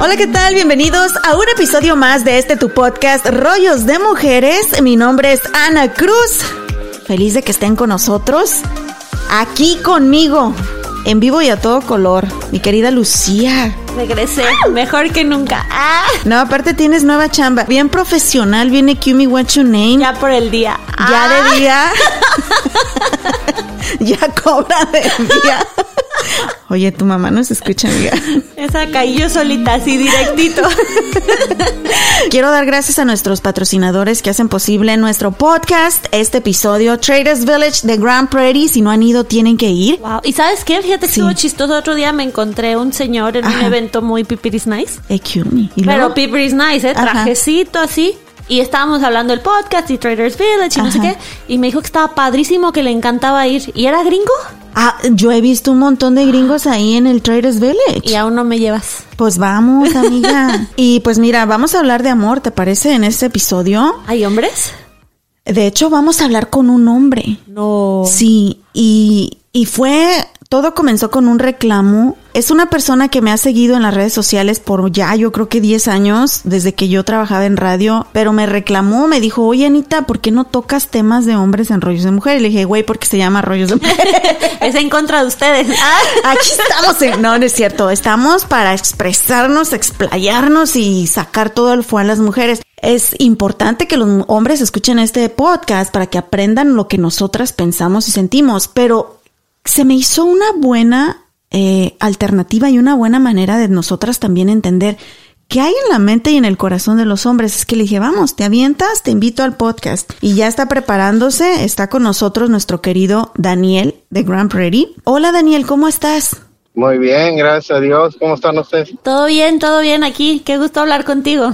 Hola, ¿qué tal? Bienvenidos a un episodio más de este tu podcast Rollos de Mujeres. Mi nombre es Ana Cruz. Feliz de que estén con nosotros. Aquí conmigo, en vivo y a todo color, mi querida Lucía. Regresé, mejor que nunca. Ah, No, aparte tienes nueva chamba. Bien profesional, viene Cue What's Your Name. ya por el día. Ya Ah, de día. ya cobra de día. Oye, tu mamá nos escucha, amiga. Esa caí yo solita, así directito. Quiero dar gracias a nuestros patrocinadores que hacen posible nuestro podcast, este episodio, Traders Village de Grand Prairie. Si no han ido, tienen que ir. Wow. ¿Y sabes qué? Fíjate que Sí. estuvo chistoso. Otro día me encontré un señor en un Ajá. Evento muy pipiris nice. ¿Y Pero pipiris nice, ¿eh? Ajá. Trajecito así. Y estábamos hablando del podcast y Traders Village y no sé qué. Y me dijo que estaba padrísimo, que le encantaba ir. ¿Y era gringo? Ah, yo he visto un montón de gringos ahí en el Traders Village. Y aún no me llevas. Pues vamos, amiga. y pues mira, vamos a hablar de amor, ¿te parece? En este episodio. ¿Hay hombres? De hecho, vamos a hablar con un hombre. No. Sí, y, y fue, todo comenzó con un reclamo. Es una persona que me ha seguido en las redes sociales por ya, yo creo que 10 años, desde que yo trabajaba en radio, pero me reclamó, me dijo, oye Anita, ¿por qué no tocas temas de hombres en rollos de mujeres? Le dije, güey, porque se llama rollos de mujeres. Es en contra de ustedes. Ah. Aquí estamos. en- no, no es cierto. Estamos para expresarnos, explayarnos y sacar todo el fuego a las mujeres. Es importante que los hombres escuchen este podcast para que aprendan lo que nosotras pensamos y sentimos, pero se me hizo una buena eh, alternativa y una buena manera de nosotras también entender qué hay en la mente y en el corazón de los hombres. Es que le dije, vamos, te avientas, te invito al podcast. Y ya está preparándose, está con nosotros nuestro querido Daniel de Grand Prairie. Hola Daniel, ¿cómo estás? Muy bien, gracias a Dios. ¿Cómo están ustedes? Todo bien, todo bien aquí. Qué gusto hablar contigo.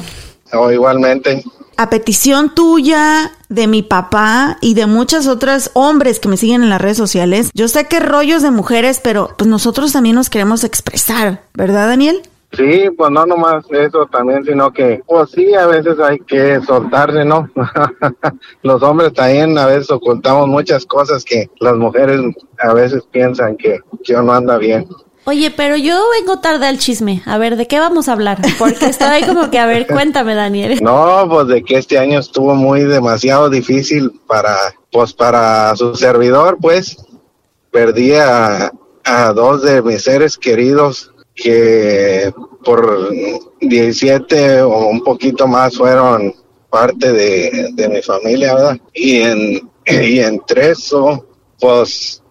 Oh, igualmente. A petición tuya, de mi papá y de muchas otras hombres que me siguen en las redes sociales, yo sé que rollos de mujeres, pero pues nosotros también nos queremos expresar, ¿verdad Daniel? Sí, pues no nomás eso también, sino que, pues sí, a veces hay que soltarse, ¿no? Los hombres también a veces ocultamos muchas cosas que las mujeres a veces piensan que, que no anda bien. Oye, pero yo vengo tarde al chisme. A ver, ¿de qué vamos a hablar? Porque estoy como que, a ver, cuéntame, Daniel. No, pues de que este año estuvo muy demasiado difícil para, pues para su servidor, pues perdí a, a dos de mis seres queridos que por 17 o un poquito más fueron parte de, de mi familia, ¿verdad? Y en, y entre eso, pues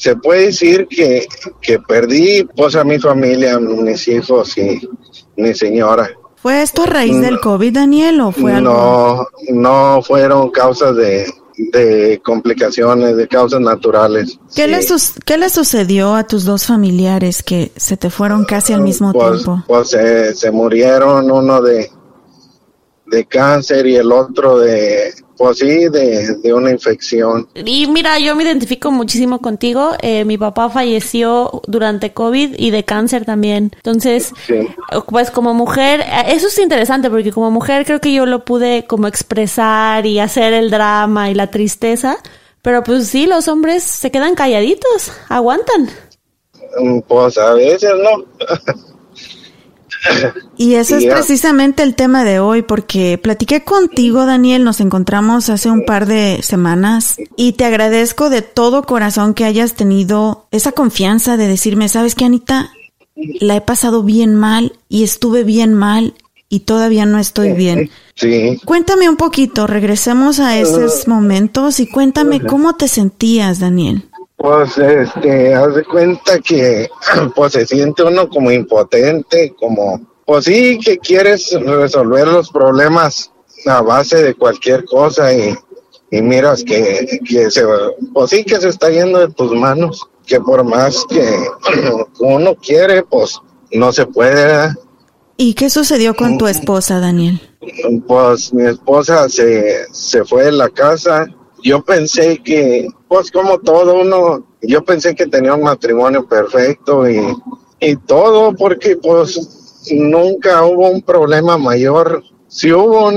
se puede decir que, que perdí pues a mi familia, mis hijos y mi señora. ¿Fue esto a raíz del COVID, Daniel, o fue algo? No, no fueron causas de, de complicaciones, de causas naturales. ¿Qué, Sí. le ¿Qué le sucedió a tus dos familiares que se te fueron casi al mismo pues, tiempo? Pues se, se murieron, uno de, de cáncer y el otro de, pues sí, de, de una infección. Y mira, yo me identifico muchísimo contigo. Eh, mi papá falleció durante COVID y de cáncer también. Entonces, Sí. pues como mujer, eh, eso es interesante porque como mujer creo que yo lo pude como expresar y hacer el drama y la tristeza. Pero pues sí, los hombres se quedan calladitos, aguantan. Mm, Pues a veces no. Y eso es precisamente el tema de hoy, porque platiqué contigo, Daniel, nos encontramos hace un par de semanas y te agradezco de todo corazón que hayas tenido esa confianza de decirme, ¿sabes qué, Anita? La he pasado bien mal y estuve bien mal y todavía no estoy bien. Sí. Cuéntame un poquito, regresemos a esos momentos y cuéntame cómo te sentías, Daniel. Pues, este, haz de cuenta que, pues, se siente uno como impotente, como, pues sí, que quieres resolver los problemas a base de cualquier cosa y, y miras que, que se, pues sí que se está yendo de tus manos, que por más que uno quiere, pues no se puede. ¿Y qué sucedió con tu esposa, Daniel? Pues mi esposa se, se fue de la casa. Yo pensé que, pues como todo uno, yo pensé que tenía un matrimonio perfecto y, y todo, porque pues nunca hubo un problema mayor. Sí hubo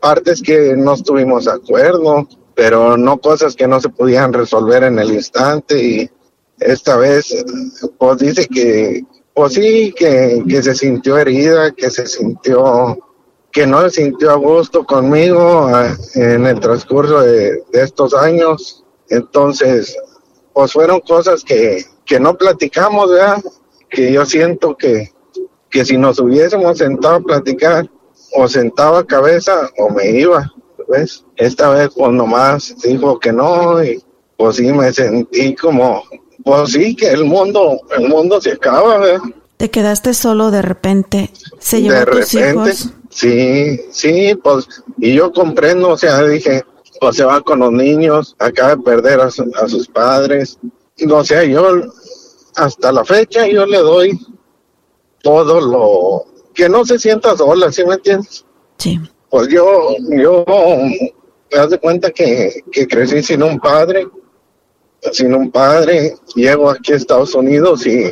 partes que no estuvimos de acuerdo, pero no cosas que no se podían resolver en el instante y esta vez pues dice que pues sí que, que se sintió herida que se sintió que no se sintió a gusto conmigo ah, en el transcurso de, de estos años entonces pues fueron cosas que, que no platicamos ¿verdad? que yo siento que que si nos hubiésemos sentado a platicar o sentaba cabeza o me iba ¿ves? esta vez pues nomás dijo que no y pues sí me sentí como pues sí, que el mundo, el mundo se acaba, ¿verdad? Te quedaste solo de repente. Se llevó de a tus repente, hijos. Sí, sí, pues, y yo comprendo, o sea, dije, pues se va con los niños, acaba de perder a, su- a sus padres, o sea, yo hasta la fecha yo le doy todo lo que no se sienta sola, ¿sí me entiendes? Sí. Pues yo, yo, me das de cuenta que, que crecí sin un padre, sin un padre, llego aquí a Estados Unidos y,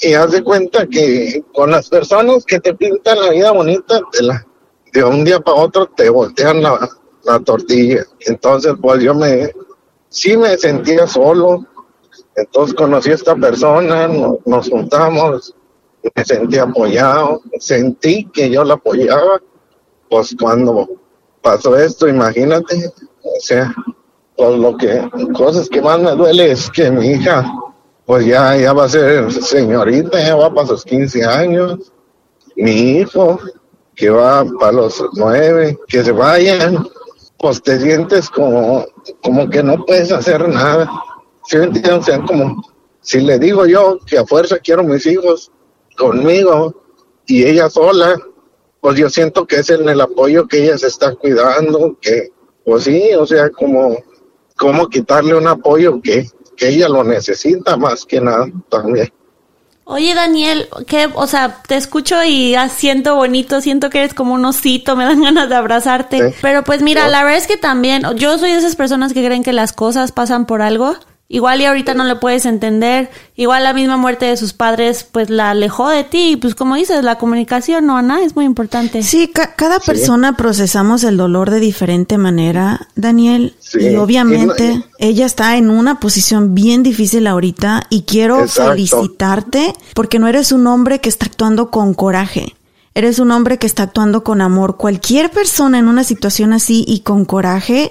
y haz de cuenta que con las personas que te pintan la vida bonita, te la, de un día para otro te voltean la, la tortilla. Entonces, pues yo me, sí me sentía solo. Entonces conocí a esta persona, no- nos juntamos, me sentí apoyado, sentí que yo la apoyaba pues cuando pasó esto, imagínate, o sea, pues lo que, cosas que más me duele es que mi hija, pues ya, ya va a ser señorita, ya va para sus 15 años, mi hijo, que va para los nueve, que se vayan, pues te sientes como, como que no puedes hacer nada, ¿sí entiendes? O sea, como, si le digo yo que a fuerza quiero mis hijos conmigo y ella sola, pues yo siento que es en el apoyo que ella se está cuidando, que pues sí, o sea, como, como quitarle un apoyo que, que ella lo necesita más que nada también. Oye, Daniel, que, o sea, te escucho y ah, siento bonito, siento que eres como un osito, me dan ganas de abrazarte. Sí. Pero pues mira, la verdad es que también, yo soy de esas personas que creen que las cosas pasan por algo. Igual y ahorita no le puedes entender, igual la misma muerte de sus padres pues la alejó de ti, y pues como dices, la comunicación, ¿no, Ana? Es muy importante. Sí, ca- cada Sí. persona procesamos el dolor de diferente manera, Daniel. Sí. Y obviamente ella está en una posición bien difícil ahorita y quiero Exacto. felicitarte porque no eres un hombre que está actuando con coraje. Eres un hombre que está actuando con amor. Cualquier persona en una situación así y con coraje,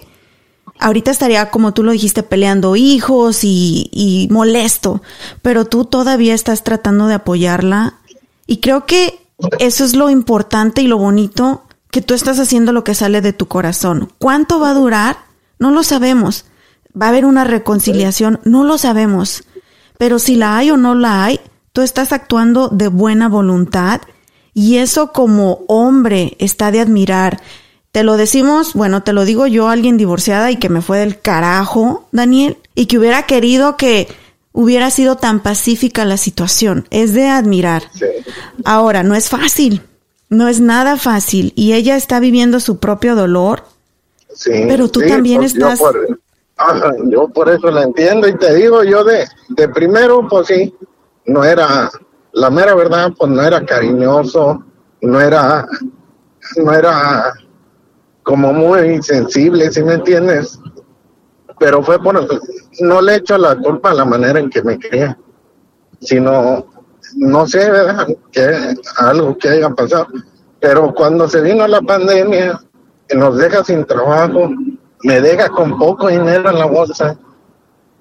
ahorita estaría, como tú lo dijiste, peleando hijos y, y molesto, pero tú todavía estás tratando de apoyarla y creo que eso es lo importante y lo bonito, que tú estás haciendo lo que sale de tu corazón. ¿Cuánto va a durar? No lo sabemos. ¿Va a haber una reconciliación? No lo sabemos. Pero si la hay o no la hay, tú estás actuando de buena voluntad y eso como hombre está de admirar. Te lo decimos, bueno, te lo digo yo, alguien divorciada y que me fue del carajo, Daniel, y que hubiera querido que hubiera sido tan pacífica la situación. Es de admirar. Sí. Ahora, no es fácil, no es nada fácil y ella está viviendo su propio dolor. Sí, Pero tú sí, también pues yo estás- por- Ajá, yo por eso la entiendo y te digo, yo de, de primero, pues sí, no era, la mera verdad, pues no era cariñoso, no era, no era como muy sensible, ¿sí me entiendes? Pero fue por, no le echo la culpa a la manera en que me cría, sino, no sé, ¿verdad? Que algo que haya pasado. Pero cuando se vino la pandemia, nos deja sin trabajo, me deja con poco dinero en la bolsa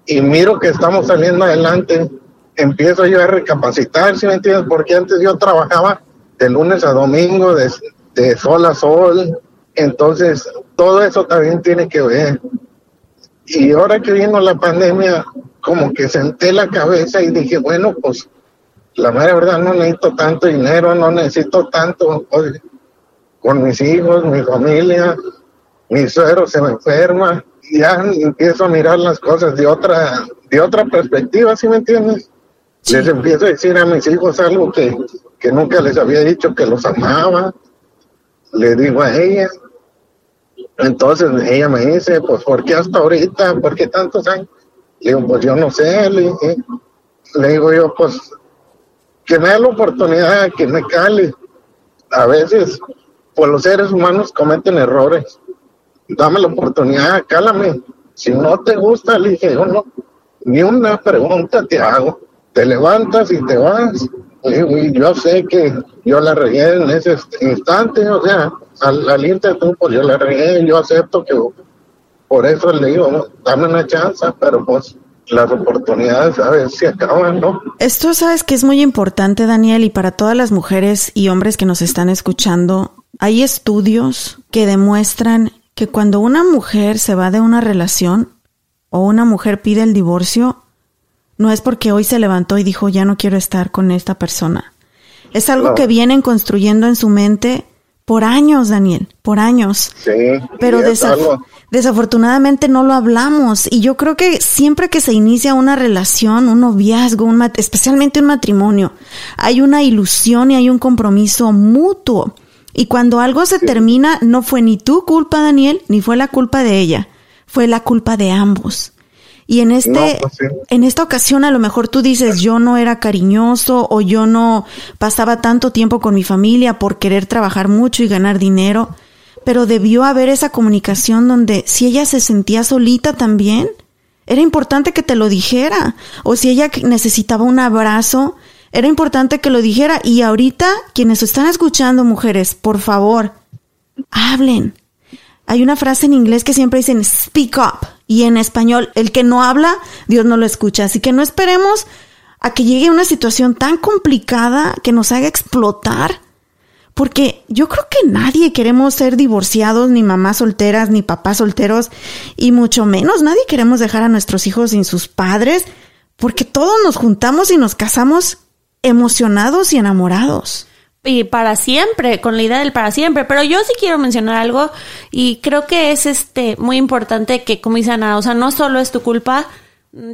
y miro que estamos saliendo adelante, empiezo yo a recapacitar, ¿sí me entiendes? Porque antes yo trabajaba de lunes a domingo, de, de sol a sol, entonces todo eso también tiene que ver. Y ahora que vino la pandemia, como que senté la cabeza y dije, bueno, pues la mera verdad no necesito tanto dinero, no necesito tanto oye, con mis hijos, mi familia, mi suegro se me enferma, y ya empiezo a mirar las cosas de otra, de otra perspectiva, ¿sí me entiendes? Les empiezo a decir a mis hijos algo que, que nunca les había dicho que los amaba. Le digo a ella. Entonces ella me dice, pues ¿por qué hasta ahorita? ¿Por qué tantos años? Le digo, pues yo no sé. Le, le digo yo, pues que me dé la oportunidad, que me cale. A veces, pues los seres humanos cometen errores. Dame la oportunidad, cálame. Si no te gusta, le dije, yo no, ni una pregunta te hago. Te levantas y te vas. Y yo sé que yo la regué en ese instante, o sea, al, al irte tú, pues yo la regué, yo acepto que por eso le digo, dame una chance, pero pues las oportunidades a veces se acaban, ¿no? Esto sabes que es muy importante, Daniel, y para todas las mujeres y hombres que nos están escuchando, hay estudios que demuestran que cuando una mujer se va de una relación o una mujer pide el divorcio, no es porque hoy se levantó y dijo ya no quiero estar con esta persona. Es algo No. que vienen construyendo en su mente por años, Daniel, por años. Sí. Pero desaf- algo- desafortunadamente no lo hablamos y yo creo que siempre que se inicia una relación, un noviazgo, un especialmente un matrimonio, hay una ilusión y hay un compromiso mutuo. Y cuando algo se termina, no fue ni tu culpa, Daniel, ni fue la culpa de ella, fue la culpa de ambos. Y en este, No, pues sí. en esta ocasión a lo mejor tú dices yo no era cariñoso o yo no pasaba tanto tiempo con mi familia por querer trabajar mucho y ganar dinero, pero debió haber esa comunicación donde si ella se sentía solita también, era importante que te lo dijera. O si ella necesitaba un abrazo, era importante que lo dijera. Y ahorita, quienes están escuchando, mujeres, por favor, hablen. Hay una frase en inglés que siempre dicen speak up y en español el que no habla, Dios no lo escucha. Así que no esperemos a que llegue una situación tan complicada que nos haga explotar. Porque yo creo que nadie queremos ser divorciados, ni mamás solteras, ni papás solteros, y mucho menos nadie queremos dejar a nuestros hijos sin sus padres, porque todos nos juntamos y nos casamos emocionados y enamorados. Y para siempre, con la idea del para siempre. Pero yo sí quiero mencionar algo y creo que es este muy importante que, como dice Ana, o sea, no solo es tu culpa.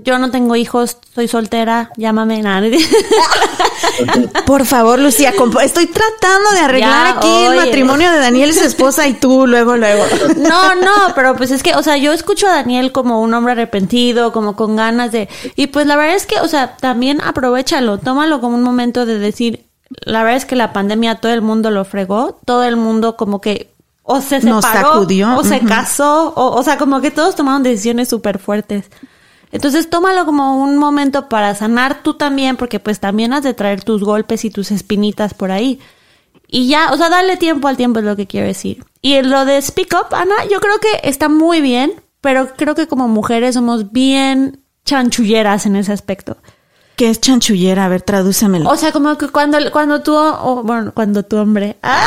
Yo no tengo hijos, soy soltera, llámame nada. Por favor, Lucía, estoy tratando de arreglar Ya, aquí el matrimonio de Daniel y su esposa y tú luego, luego. No, no, pero pues es que, o sea, yo escucho a Daniel como un hombre arrepentido, como con ganas de... Y pues la verdad es que, o sea, también aprovechalo, tómalo como un momento de decir, la verdad es que la pandemia todo el mundo lo fregó, todo el mundo como que o se separó, Nos sacudió, o se casó, o, o sea, como que todos tomaron decisiones súper fuertes. Entonces tómalo como un momento para sanar tú también, porque pues también has de traer tus golpes y tus espinitas por ahí. Y ya, o sea, darle tiempo al tiempo es lo que quiero decir. Y en lo de Speak Up, Ana, yo creo que está muy bien, pero creo que como mujeres somos bien chanchulleras en ese aspecto. ¿Qué es chanchullera? A ver, tradúcemelo. O sea, como que cuando, cuando tú, o, bueno, cuando tu hombre, ¡ah!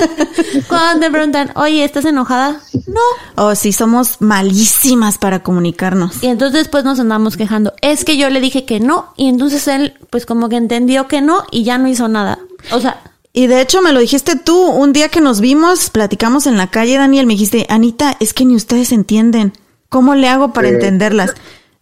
cuando te preguntan, oye, ¿estás enojada? No. O si somos malísimas para comunicarnos. Y entonces pues nos andamos quejando. Es que yo le dije que no, y entonces él pues como que entendió que no y ya no hizo nada. O sea, Y de hecho me lo dijiste tú, un día que nos vimos, platicamos en la calle, Daniel, me dijiste, Anita, es que ni ustedes entienden. ¿Cómo le hago para Sí. entenderlas?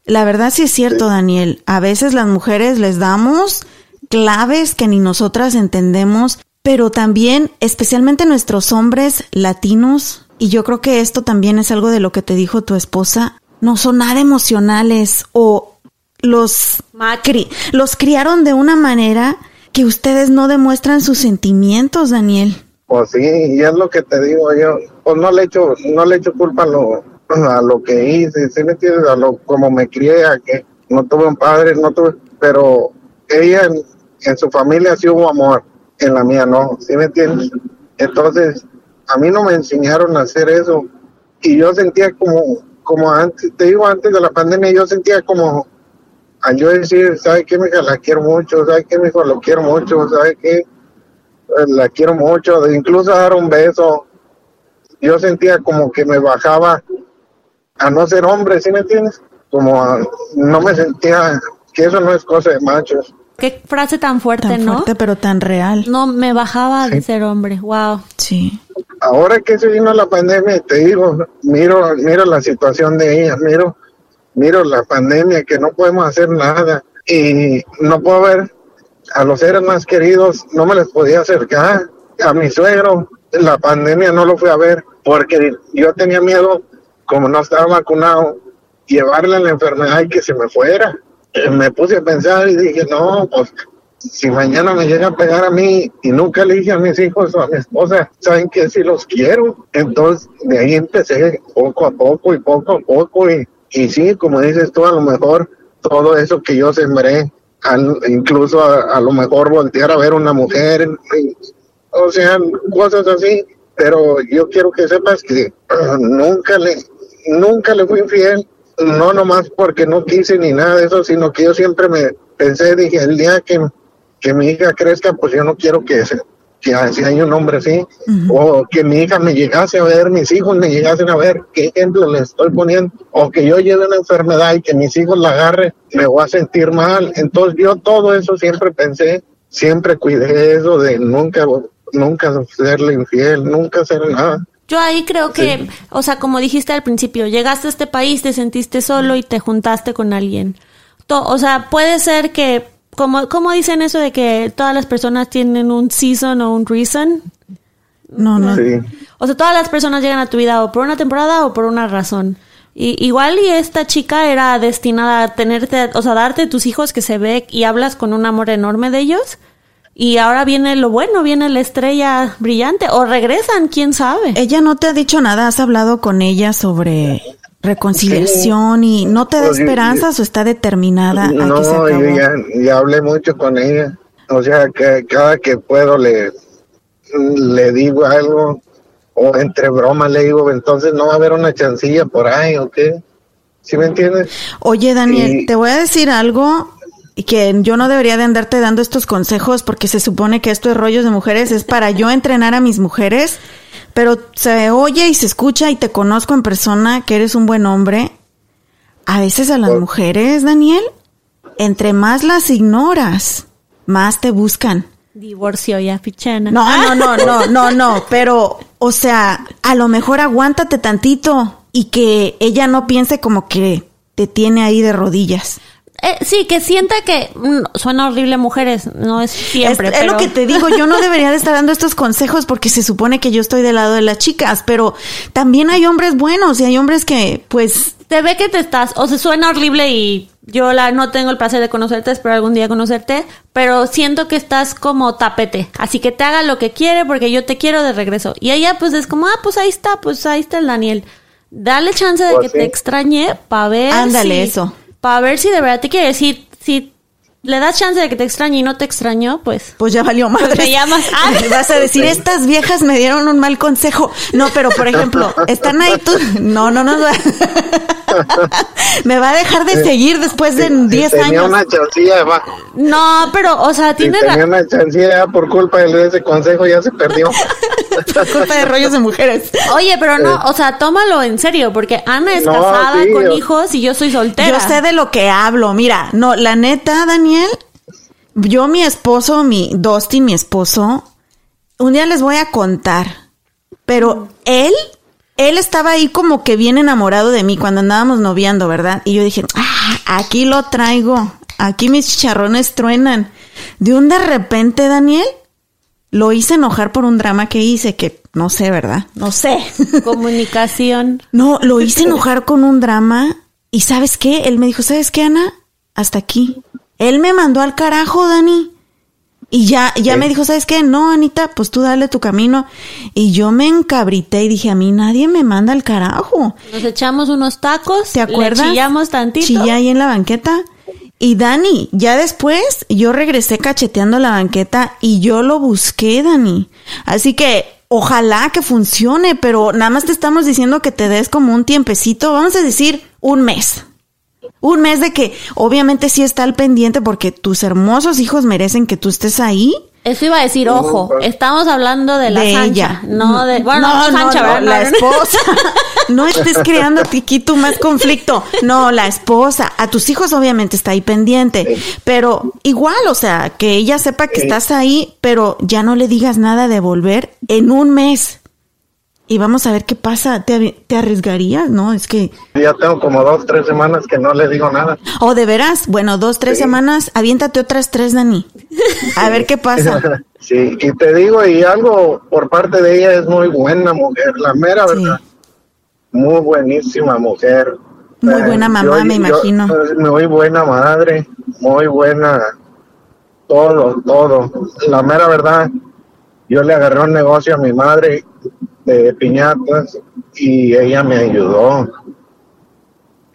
La verdad sí es cierto, Daniel. A veces las mujeres les damos claves que ni nosotras entendemos, pero también, especialmente nuestros hombres latinos, y yo creo que esto también es algo de lo que te dijo tu esposa, no son nada emocionales o los, cri- los criaron de una manera que ustedes no demuestran sus sentimientos, Daniel. Pues sí, y es lo que te digo yo, pues no le echo, no le echo culpa a lo, a lo que hice, ¿sí me entiendes? A lo como me crié, a que no tuve un padre, no tuve, pero ella en, su familia sí hubo amor, en la mía no, ¿sí me entiendes? Entonces, a mí no me enseñaron a hacer eso, y yo sentía como, como antes, te digo, antes de la pandemia, yo sentía como, al yo decir, ¿sabe qué, mija? La quiero mucho, ¿sabe qué, mijo? Lo quiero mucho, ¿sabe qué? Eh, la quiero mucho, incluso dar un beso, yo sentía como que me bajaba a no ser hombre, ¿sí me entiendes? Como a- no me sentía que eso no es cosa de machos. Qué frase tan fuerte, Tan ¿no? fuerte, pero tan real. No, me bajaba de ser hombre. Wow. Sí. Ahora que se vino la pandemia, te digo, miro, miro la situación de ella, miro, miro la pandemia, que no podemos hacer nada y no puedo ver a los seres más queridos, no me les podía acercar. A mi suegro, la pandemia no lo fui a ver porque yo tenía miedo, como no estaba vacunado, llevarle la enfermedad y que se me fuera. Me puse a pensar y dije, no, pues si mañana me llega a pegar a mí y nunca le dije a mis hijos o a mi esposa, saben que sí los quiero. Entonces de ahí empecé poco a poco y poco a poco y, y sí, como dices tú, a lo mejor todo eso que yo sembré, incluso a, lo mejor voltear a ver una mujer, o sea, cosas así. Pero yo quiero que sepas que nunca le, nunca le fui infiel, no nomás porque no quise ni nada de eso, sino que yo siempre me pensé, dije, el día que, que mi hija crezca, pues yo no quiero que, se, que si hay un hombre así, o que mi hija me llegase a ver, mis hijos me llegasen a ver, qué ejemplo le estoy poniendo, o que yo lleve una enfermedad y que mis hijos la agarren, me voy a sentir mal. Entonces yo todo eso siempre pensé, siempre cuidé eso de nunca, nunca serle infiel, nunca hacer nada. Yo ahí creo que, o sea, como dijiste al principio, llegaste a este país, te sentiste solo y te juntaste con alguien. To- o sea, puede ser que, como, como dicen eso de que todas las personas tienen un season o un reason. No, no. Sí. O sea, todas las personas llegan a tu vida o por una temporada o por una razón. Y, igual y esta chica era destinada a tenerte, o sea, darte tus hijos que se ve y hablas con un amor enorme de ellos. Y ahora viene lo bueno, viene la estrella brillante. O regresan, quién sabe. Ella no te ha dicho nada, has hablado con ella sobre reconciliación y no te da Pues yo- esperanzas o está determinada a que se No, acabó. yo ya, ya hablé mucho con ella. O sea, que cada que puedo le, le digo algo, o entre bromas le digo, entonces no va a haber una chancilla por ahí, ¿o qué? ¿Sí me entiendes? Oye, Daniel, te voy a decir algo que yo no debería de andarte dando estos consejos porque se supone que esto de rollos de mujeres es para yo entrenar a mis mujeres, pero se oye y se escucha y te conozco en persona que eres un buen hombre. A veces a las mujeres, Daniel, entre más las ignoras, más te buscan. Divorcio ya, fichena. No, no, no, no, no, no, pero, o sea, a lo mejor aguántate tantito y que ella no piense como que te tiene ahí de rodillas. Eh, sí, que sienta que mm, suena horrible mujeres, no es siempre. es, es lo que te digo, yo no debería de estar dando estos consejos porque se supone que yo estoy del lado de las chicas, pero también hay hombres buenos y hay hombres que, pues, te ve que te estás, o sea, suena horrible y yo la no tengo el placer de conocerte, espero algún día conocerte, pero siento que estás como tapete, así que te haga lo que quiere porque yo te quiero de regreso. Y ella pues es como, ah, pues ahí está, pues ahí está el Daniel. Dale chance de Pues que te extrañe para ver Ándale, si, eso. Para ver si de verdad te quiere decir, si le das chance de que te extrañe y no te extrañó, pues pues ya valió madre. Pues me llamas. Ah. Vas a decir, estas viejas me dieron un mal consejo. No, pero por ejemplo, están ahí tú. No, no, no. Me va a dejar de seguir después de 10 tenía años. una chancilla, va. no, pero, o sea, Si tiene tenía ra- una chancilla por culpa de ese consejo, ya se perdió. Por culpa de rollos de mujeres. Oye, pero no, o sea, tómalo en serio, porque Ana es No, casada sí, con hijos y yo soy soltera. Yo sé de lo que hablo. Mira, no, la neta, Daniel, yo, mi esposo, mi Dustin, mi esposo, un día les voy a contar, pero él, él estaba ahí como que bien enamorado de mí cuando andábamos noviando, ¿verdad? Y yo dije, ah, aquí lo traigo, aquí mis chicharrones truenan. De un de repente, Daniel, lo hice enojar por un drama que hice, que no sé, ¿verdad? No sé. Comunicación. No, lo hice enojar con un drama y ¿sabes qué? Él me dijo, ¿sabes qué, Ana? Hasta aquí. Él me mandó al carajo, Dani. Y ya, ya me dijo, ¿sabes qué? No, Anita, pues tú dale tu camino. Y yo me encabrité y dije, a mí nadie me manda al carajo. Nos echamos unos tacos. ¿Te acuerdas? Le chillamos tantito. Chillé ahí en la banqueta. Y Dani, ya después yo regresé cacheteando la banqueta y yo lo busqué, Dani. Así que ojalá que funcione, pero nada más te estamos diciendo que te des como un tiempecito, vamos a decir un mes. Un mes de que obviamente sí está al pendiente porque tus hermosos hijos merecen que tú estés ahí, Eso iba a decir, ojo, estamos hablando de la de Sancha, ella. no de, bueno, no, no, Sancha, no, ¿verdad? la esposa. No estés creando aquí tú más conflicto. No, la esposa. A tus hijos obviamente está ahí pendiente. Pero igual, o sea, que ella sepa que estás ahí, pero ya no le digas nada de volver en un mes. Y vamos a ver qué pasa. ¿Te, te arriesgarías? No, es que... Ya tengo como dos, tres semanas que no le digo nada. O de veras, bueno, dos, tres Sí. semanas, aviéntate otras tres, Dani. A ver qué pasa. Sí, y te digo, y algo por parte de ella es muy buena mujer, la mera Sí. verdad. Muy buenísima mujer. Muy buena mamá, me imagino. muy buena madre, muy buena. Todo, todo. La mera verdad, yo le agarré un negocio a mi madre de piñatas y ella me ayudó.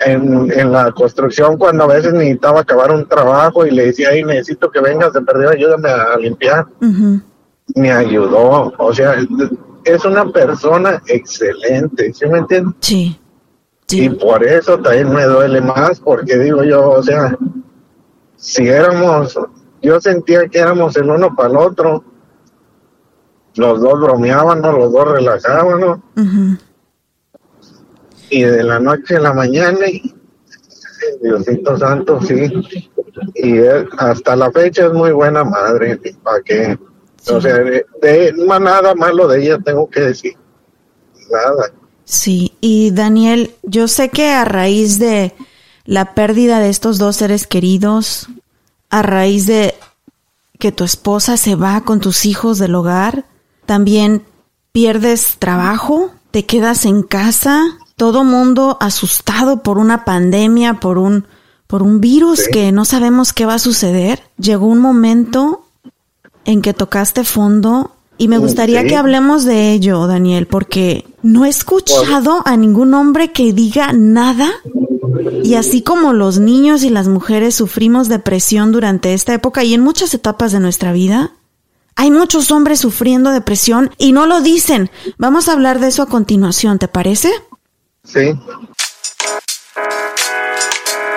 En, en la construcción, cuando a veces necesitaba acabar un trabajo y le decía, ay, necesito que vengas de perdido, ayúdame a limpiar me ayudó. O sea, es una persona excelente, ¿sí me entiendes? Sí. Y Sí. por eso también me duele más, porque digo yo, o sea, si éramos, yo sentía que éramos el uno para el otro, los dos bromeábamos, los dos relajábamos, Ujú. y de la noche a la mañana, y, Diosito Santo, sí, y él, hasta la fecha es muy buena madre, ¿para qué? O sea, de, de- más nada malo de ella tengo que decir, nada. Sí, y Daniel, yo sé que a raíz de la pérdida de estos dos seres queridos, a raíz de que tu esposa se va con tus hijos del hogar, también pierdes trabajo, te quedas en casa, todo mundo asustado por una pandemia, por un por un virus Sí. que no sabemos qué va a suceder. Llegó un momento en que tocaste fondo y me Mm, gustaría sí. que hablemos de ello, Daniel, porque no he escuchado a ningún hombre que diga nada. Y así como los niños y las mujeres sufrimos depresión durante esta época y en muchas etapas de nuestra vida, hay muchos hombres sufriendo depresión y no lo dicen. Vamos a hablar de eso a continuación, ¿te parece? Sí.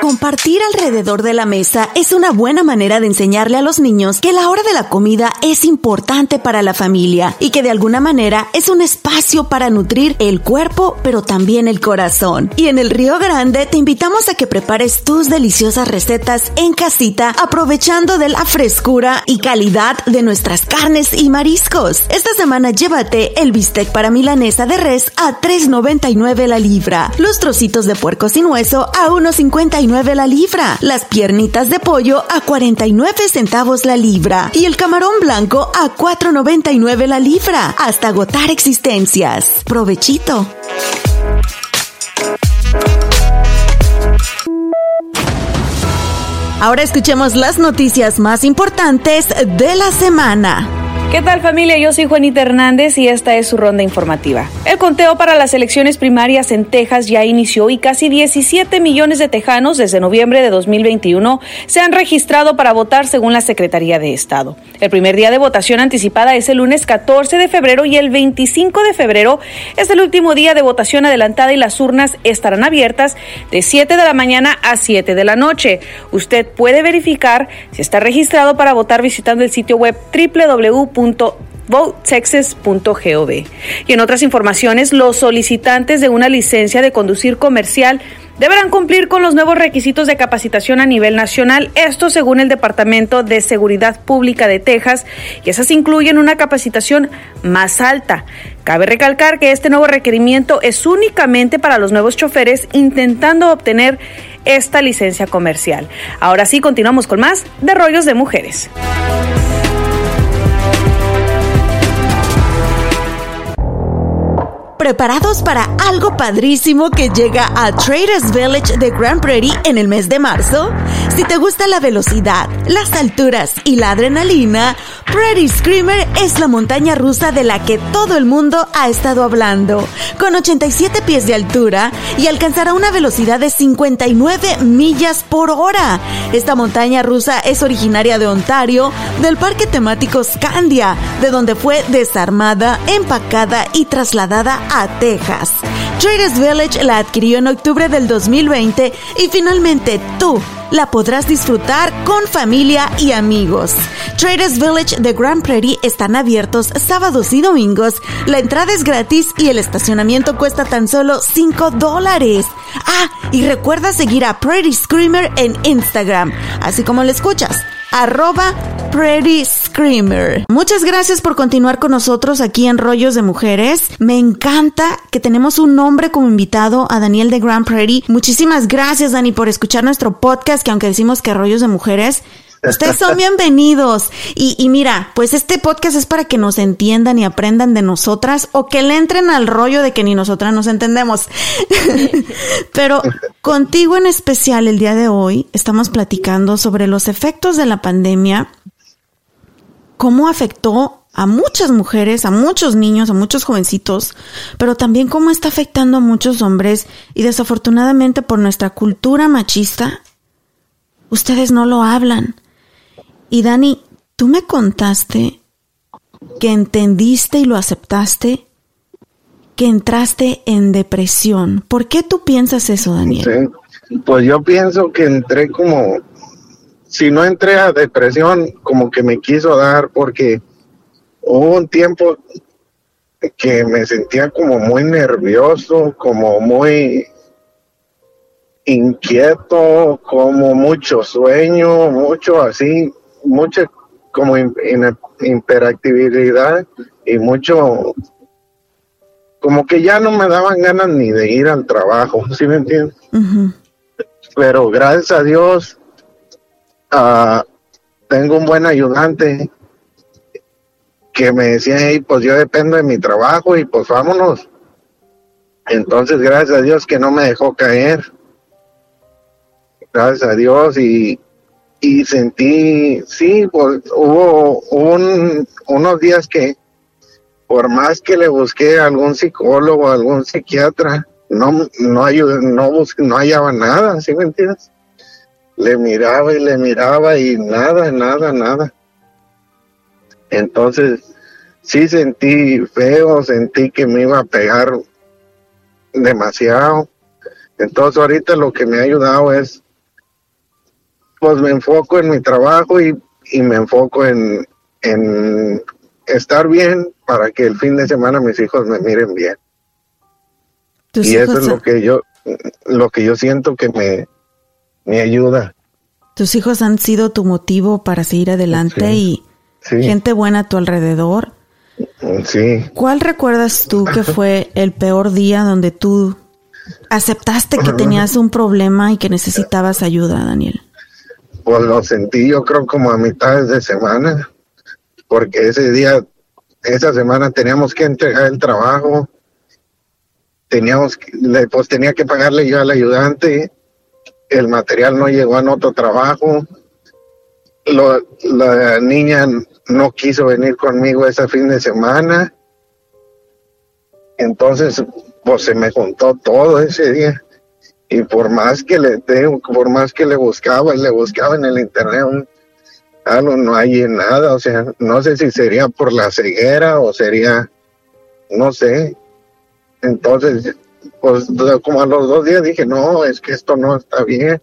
Compartir alrededor de la mesa es una buena manera de enseñarle a los niños que la hora de la comida es importante para la familia y que de alguna manera es un espacio para nutrir el cuerpo pero también el corazón. Y en el Río Grande te invitamos a que prepares tus deliciosas recetas en casita aprovechando de la frescura y calidad de nuestras carnes y mariscos. Esta semana llévate el bistec para milanesa de res a 3.99 la libra, los trocitos de puerco sin hueso a 1.59 la libra, las piernitas de pollo a 49 centavos la libra y el camarón blanco a 4.99 la libra, hasta agotar existencias. Provechito. Ahora escuchemos las noticias más importantes de la semana. ¿Qué tal familia? Yo soy Juanita Hernández y esta es su ronda informativa. El conteo para las elecciones primarias en Texas ya inició y casi 17 millones de tejanos desde noviembre de 2021 se han registrado para votar según la Secretaría de Estado. El primer día de votación anticipada es el lunes 14 de febrero y el 25 de febrero es el último día de votación adelantada y las urnas estarán abiertas de 7 de la mañana a 7 de la noche. Usted puede verificar si está registrado para votar visitando el sitio web www.votetexas.gov. Y en otras informaciones, los solicitantes de una licencia de conducir comercial deberán cumplir con los nuevos requisitos de capacitación a nivel nacional, esto según el Departamento de Seguridad Pública de Texas, y esas incluyen una capacitación más alta. Cabe recalcar que este nuevo requerimiento es únicamente para los nuevos choferes intentando obtener esta licencia comercial. Ahora sí, continuamos con más de rollos de mujeres. Preparados para algo padrísimo que llega a Traders Village de Grand Prairie en el mes de marzo? Si te gusta la velocidad, las alturas y la adrenalina, Prairie Screamer es la montaña rusa de la que todo el mundo ha estado hablando. Con 87 pies de altura y alcanzará una velocidad de 59 millas por hora. Esta montaña rusa es originaria de Ontario, del parque temático Scandia, de donde fue desarmada, empacada y trasladada a Texas. Traders Village la adquirió en octubre del 2020 y finalmente tú la podrás disfrutar con familia y amigos. Traders Village de Grand Prairie están abiertos sábados y domingos. La entrada es gratis y el estacionamiento cuesta tan solo 5 dólares. Ah, y recuerda seguir a Prairie Screamer en Instagram, así como lo escuchas arroba Pretty Screamer. Muchas gracias por continuar con nosotros aquí en Rollos de Mujeres. Me encanta que tenemos un hombre como invitado a Daniel de Grand Prairie. Muchísimas gracias, Dani, por escuchar nuestro podcast, que aunque decimos que Rollos de Mujeres, Ustedes son bienvenidos. Y, y, mira, pues este podcast es para que nos entiendan y aprendan de nosotras o que le entren al rollo de que ni nosotras nos entendemos. Pero contigo en especial el día de hoy estamos platicando sobre los efectos de la pandemia, cómo afectó a muchas mujeres, a muchos niños, a muchos jovencitos, pero también cómo está afectando a muchos hombres y desafortunadamente por nuestra cultura machista, ustedes no lo hablan. Y Dani, tú me contaste que entendiste y lo aceptaste, que entraste en depresión. ¿Por qué tú piensas eso, Daniel? Pues yo pienso que entré como, si no entré a depresión, como que me quiso dar, porque hubo un tiempo que me sentía como muy nervioso, como muy inquieto, como mucho sueño, mucho así, mucha como hiperactividad y mucho como que ya no me daban ganas ni de ir al trabajo, ¿sí me entiendes? Pero gracias a Dios uh, tengo un buen ayudante que me decía, hey, pues yo dependo de mi trabajo y pues vámonos. Entonces, gracias a Dios que no me dejó caer. Gracias a Dios y, y sentí, sí, pues hubo un, unos días que por más que le busqué a algún psicólogo, algún psiquiatra, no, no, ayudé, no, no hallaba nada, ¿sí me entiendes? Le miraba y le miraba y nada, nada, nada. Entonces, sí sentí feo, sentí que me iba a pegar demasiado. Entonces ahorita lo que me ha ayudado es pues me enfoco en mi trabajo y, me enfoco en, estar bien para que el fin de semana mis hijos me miren bien. Y eso es lo que yo lo que yo siento que me, me ayuda. Tus hijos han sido tu motivo para seguir adelante y gente buena a tu alrededor. Sí. ¿Cuál recuerdas tú que fue el peor día donde tú aceptaste que tenías un problema y que necesitabas ayuda, Daniel? pues lo sentí yo creo como a mitad de semana, porque ese día, esa semana teníamos que entregar el trabajo, teníamos, pues tenía que pagarle yo al ayudante, el material no llegó a otro trabajo, la niña no quiso venir conmigo ese fin de semana, entonces pues se me juntó todo ese día. Y por más que le tengo, por más que le buscaba, le buscaba en el internet, algo no hay nada, o sea, no sé si sería por la ceguera o sería, no sé. Entonces, pues como a los dos días dije, no, es que esto no está bien.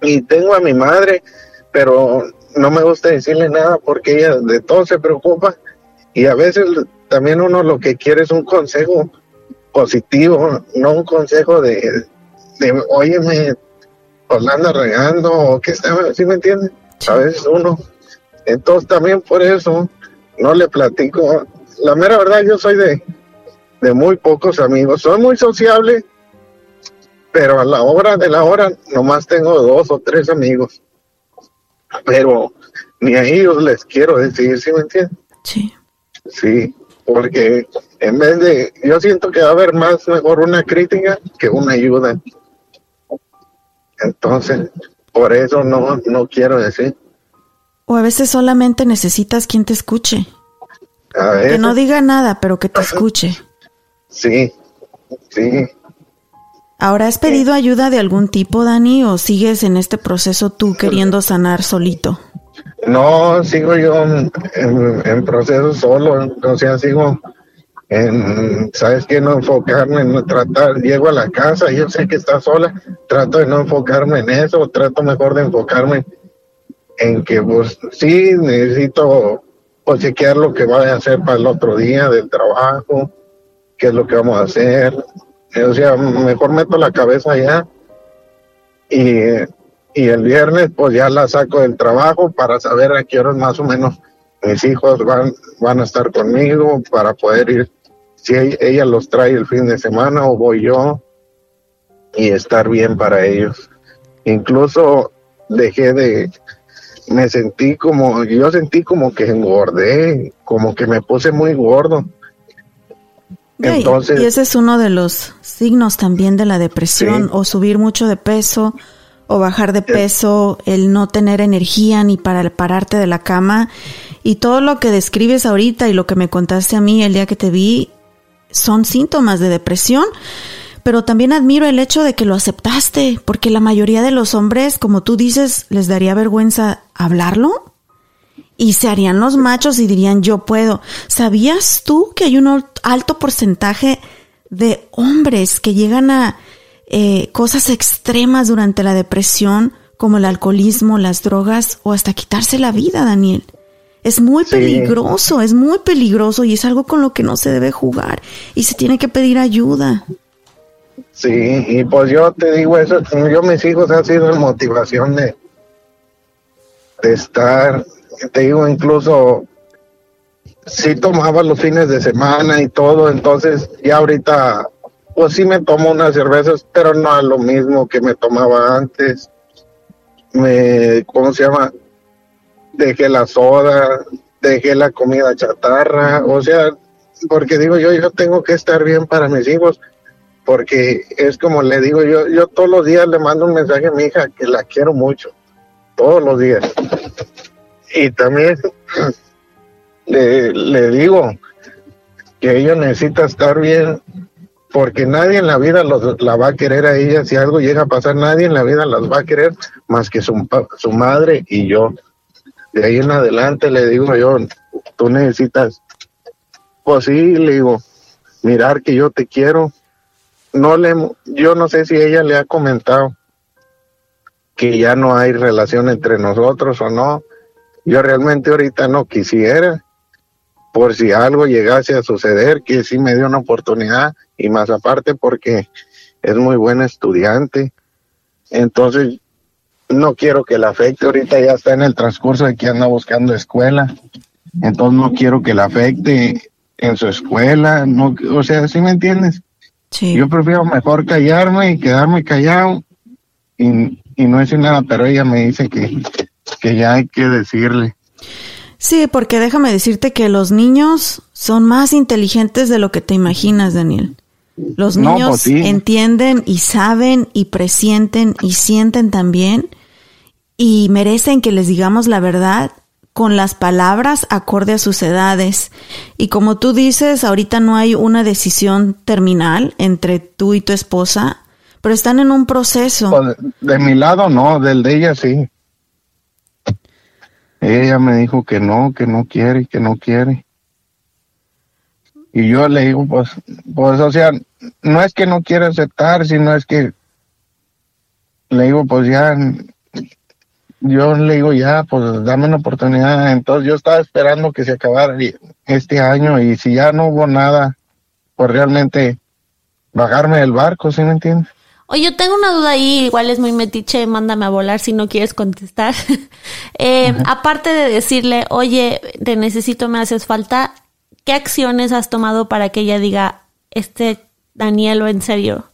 Y tengo a mi madre, pero no me gusta decirle nada porque ella de todo se preocupa y a veces también uno lo que quiere es un consejo positivo, no un consejo de, de, óyeme, pues la anda regando, o qué está, ¿sí me entiendes? A veces uno. Entonces también por eso no le platico. La mera verdad, yo soy de, de muy pocos amigos. Soy muy sociable, pero a la hora de la hora nomás tengo dos o tres amigos. Pero ni a ellos les quiero decir, ¿sí me entiendes? Sí. Sí, porque en vez de, yo siento que va a haber más mejor una crítica que una ayuda. Entonces, por eso no, no quiero decir. O a veces solamente necesitas quien te escuche. Que no diga nada, pero que te escuche. Sí, sí. ¿Ahora has pedido ayuda de algún tipo, Dani, o sigues en este proceso tú queriendo sanar solito? No, sigo yo en, en proceso solo, o sea, sigo en, ¿sabes qué? No enfocarme en no tratar, llego a la casa, yo sé que está sola, trato de no enfocarme en eso, trato mejor de enfocarme en que pues sí, necesito pues chequear lo que voy a hacer para el otro día del trabajo, qué es lo que vamos a hacer, o sea, mejor meto la cabeza allá y, y el viernes pues ya la saco del trabajo para saber a qué horas más o menos mis hijos van, van a estar conmigo para poder ir, si ella los trae el fin de semana o voy yo y estar bien para ellos. Incluso dejé de, me sentí como, yo sentí como que engordé, como que me puse muy gordo. Entonces, y ese es uno de los signos también de la depresión, o subir mucho de peso, o bajar de peso, el no tener energía ni para pararte de la cama. Y todo lo que describes ahorita y lo que me contaste a mí el día que te vi son síntomas de depresión. Pero también admiro el hecho de que lo aceptaste, porque la mayoría de los hombres, como tú dices, les daría vergüenza hablarlo y se harían los machos y dirían yo puedo. ¿Sabías tú que hay un alto porcentaje de hombres que llegan a eh, cosas extremas durante la depresión, como el alcoholismo, las drogas o hasta quitarse la vida, Daniel? Es muy peligroso, es muy peligroso y es algo con lo que no se debe jugar y se tiene que pedir ayuda. Sí, y pues yo te digo eso, yo mis hijos han sido motivación de, de estar, te digo incluso, sí tomaba los fines de semana y todo, entonces ya ahorita, pues sí me tomo unas cervezas, pero no es lo mismo que me tomaba antes. Me, ¿cómo se llama? Dejé la soda, dejé la comida chatarra, o sea, porque digo yo, yo tengo que estar bien para mis hijos porque es como le digo yo, yo todos los días le mando un mensaje a mi hija que la quiero mucho, todos los días. Y también le, le digo que ella necesita estar bien, porque nadie en la vida los, la va a querer a ella, si algo llega a pasar, nadie en la vida las va a querer más que su, su madre y yo. De ahí en adelante le digo yo, tú necesitas, pues sí, le digo, mirar que yo te quiero, no le, yo no sé si ella le ha comentado que ya no hay relación entre nosotros o no. Yo realmente ahorita no quisiera, por si algo llegase a suceder, que sí me dio una oportunidad y más aparte porque es muy buena estudiante. Entonces, no quiero que la afecte. Ahorita ya está en el transcurso de que anda buscando escuela. Entonces, no quiero que la afecte en su escuela. No, o sea, ¿sí me entiendes? Yo prefiero mejor callarme y quedarme callado y, no decir nada, pero ella me dice que, que ya hay que decirle. Sí, porque déjame decirte que los niños son más inteligentes de lo que te imaginas, Daniel. Los niños pues entienden y saben y presienten y sienten también y merecen que les digamos la verdad con las palabras acorde a sus edades. Y como tú dices, ahorita no hay una decisión terminal entre tú y tu esposa, pero están en un proceso. Pues, de, mi lado no, del de ella sí. Ella me dijo que no, que no quiere, que no quiere. Y yo le digo, pues, pues, o sea, no es que no quiera aceptar, sino es que le digo, pues ya yo le digo, ya, pues dame una oportunidad. Entonces yo estaba esperando que se acabara este año y si ya no hubo nada, pues realmente bajarme del barco, ¿sí me entiendes? Oye, yo tengo una duda ahí, igual es muy metiche, mándame a volar si no quieres contestar. eh, aparte de decirle, oye, te necesito, me haces falta, ¿qué acciones has tomado para que ella diga, este Daniel, o en serio,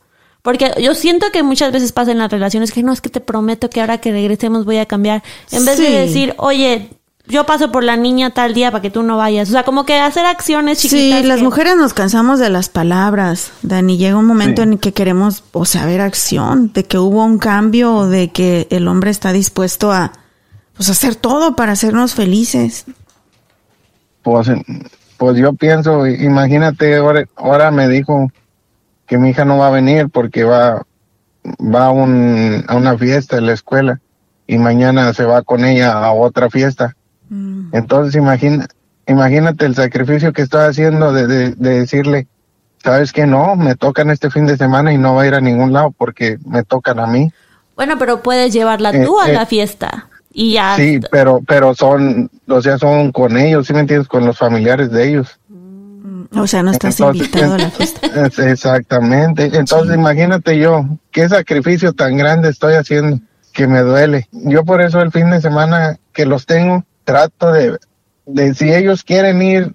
porque yo siento que muchas veces pasa en las relaciones que no es que te prometo que ahora que regresemos voy a cambiar. En vez de decir, oye, yo paso por la niña tal día para que tú no vayas. O sea, como que hacer acciones chiquitas. Sí, las mujeres nos cansamos de las palabras, Dani. Llega un momento en que queremos, o sea, ver acción, de que hubo un cambio, o de que el hombre está dispuesto a, pues, hacer todo para hacernos felices. Pues, pues yo pienso, imagínate, ahora, ahora me dijo que mi hija no va a venir porque va, va a, un, a una fiesta en la escuela y mañana se va con ella a otra fiesta. Entonces imagina, imagínate el sacrificio que estoy haciendo de, de, de decirle, sabes que no, me tocan este fin de semana y no va a ir a ningún lado porque me tocan a mí. Bueno, pero puedes llevarla Eh, tú a eh, la fiesta. Y ya. Sí, pero, pero son, o sea, son con ellos, ¿sí me entiendes? Con los familiares de ellos. O sea, no estás Entonces, invitado a la fiesta. Es- Exactamente. Entonces, imagínate yo, qué sacrificio tan grande estoy haciendo que me duele. Yo por eso el fin de semana que los tengo, trato de, de si ellos quieren ir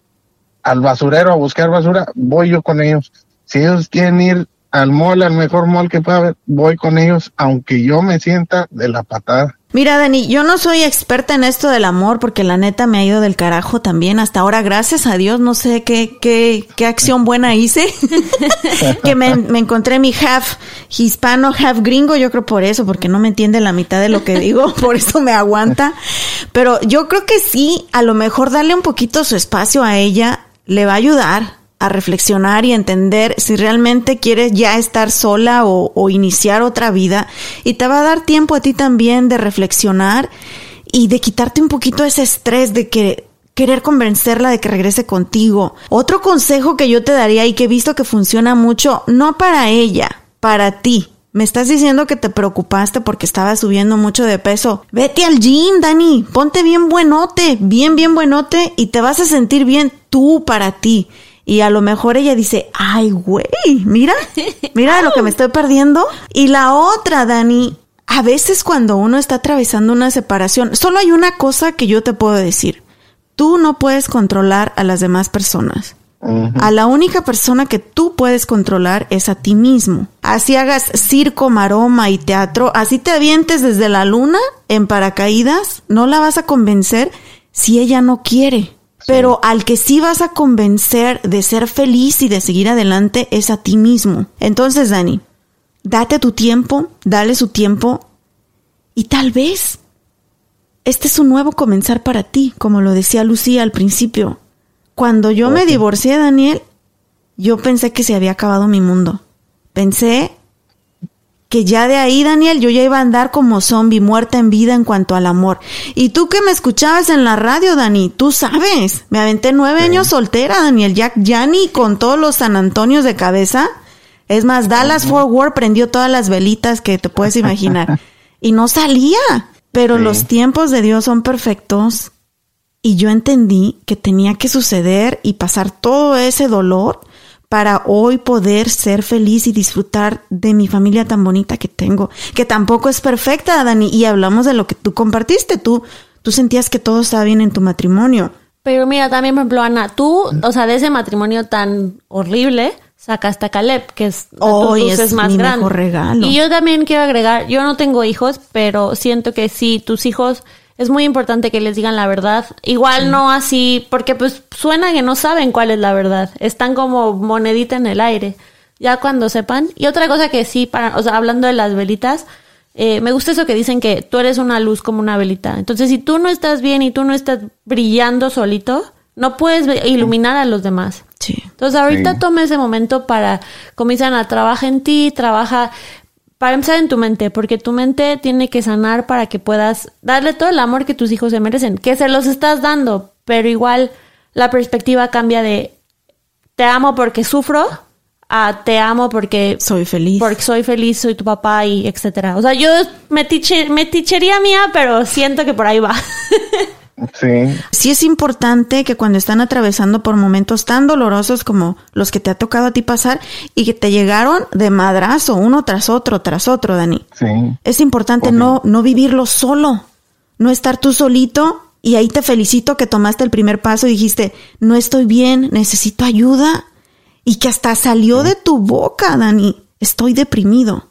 al basurero a buscar basura, voy yo con ellos. Si ellos quieren ir al mall, al mejor mall que pueda haber, voy con ellos, aunque yo me sienta de la patada. Mira, Dani, yo no soy experta en esto del amor porque la neta me ha ido del carajo también. Hasta ahora, gracias a Dios, no sé qué, qué, qué acción buena hice. que me, me encontré mi half hispano, half gringo. Yo creo por eso, porque no me entiende la mitad de lo que digo, por eso me aguanta. Pero yo creo que sí, a lo mejor darle un poquito su espacio a ella le va a ayudar a reflexionar y entender si realmente quieres ya estar sola o, o iniciar otra vida. Y te va a dar tiempo a ti también de reflexionar y de quitarte un poquito ese estrés de que querer convencerla de que regrese contigo. Otro consejo que yo te daría y que he visto que funciona mucho, no para ella, para ti. Me estás diciendo que te preocupaste porque estaba subiendo mucho de peso. Vete al gym, Dani. Ponte bien buenote, bien, bien buenote y te vas a sentir bien tú para ti. Y a lo mejor ella dice, ay, güey, mira, mira lo que me estoy perdiendo. Y la otra, Dani, a veces cuando uno está atravesando una separación, solo hay una cosa que yo te puedo decir. Tú no puedes controlar a las demás personas. A la única persona que tú puedes controlar es a ti mismo. Así hagas circo, maroma y teatro, así te avientes desde la luna en paracaídas, no la vas a convencer si ella no quiere. Pero al que sí vas a convencer de ser feliz y de seguir adelante es a ti mismo. Entonces, Dani, date tu tiempo, dale su tiempo y tal vez este es un nuevo comenzar para ti, como lo decía Lucía al principio. Cuando yo me divorcié, Daniel, yo pensé que se había acabado mi mundo. Pensé que ya de ahí, Daniel, yo ya iba a andar como zombie, muerta en vida en cuanto al amor. Y tú que me escuchabas en la radio, Dani, tú sabes, me aventé nueve años soltera, Daniel, ya, ya ni con todos los San Antonios de cabeza. Es más, Dallas Fort Worth prendió todas las velitas que te puedes imaginar. y no salía. Pero Sí. los tiempos de Dios son perfectos. Y yo entendí que tenía que suceder y pasar todo ese dolor para hoy poder ser feliz y disfrutar de mi familia tan bonita que tengo, que tampoco es perfecta, Dani, y hablamos de lo que tú compartiste, tú, tú sentías que todo estaba bien en tu matrimonio. Pero mira, también, por ejemplo, Ana, tú, o sea, de ese matrimonio tan horrible, sacaste a Caleb, que es, Oh, es mi mejor regalo. Y yo también quiero agregar, yo no tengo hijos, pero siento que sí, tus hijos, es muy importante que les digan la verdad. Igual no así, porque pues suena que no saben cuál es la verdad. Están como monedita en el aire. Ya cuando sepan. Y otra cosa que sí, para, o sea, hablando de las velitas, eh, me gusta eso que dicen que tú eres una luz como una velita. Entonces, si tú no estás bien y tú no estás brillando solito, no puedes iluminar a los demás. Sí. Entonces, ahorita Sí. toma ese momento para, como dicen, a trabaja en ti, trabaja para empezar en tu mente, porque tu mente tiene que sanar para que puedas darle todo el amor que tus hijos se merecen, que se los estás dando, pero igual la perspectiva cambia de te amo porque sufro a te amo porque Soy feliz. porque soy feliz, soy tu papá y etcétera. O sea, yo me, mía, pero siento que por ahí va. Sí, Sí es importante que cuando están atravesando por momentos tan dolorosos como los que te ha tocado a ti pasar y que te llegaron de madrazo, uno tras otro, tras otro, Dani. sí. Es importante no, no vivirlo solo, no estar tú solito y ahí te felicito que tomaste el primer paso y dijiste, no estoy bien, necesito ayuda y que hasta salió de tu boca, Dani, estoy deprimido.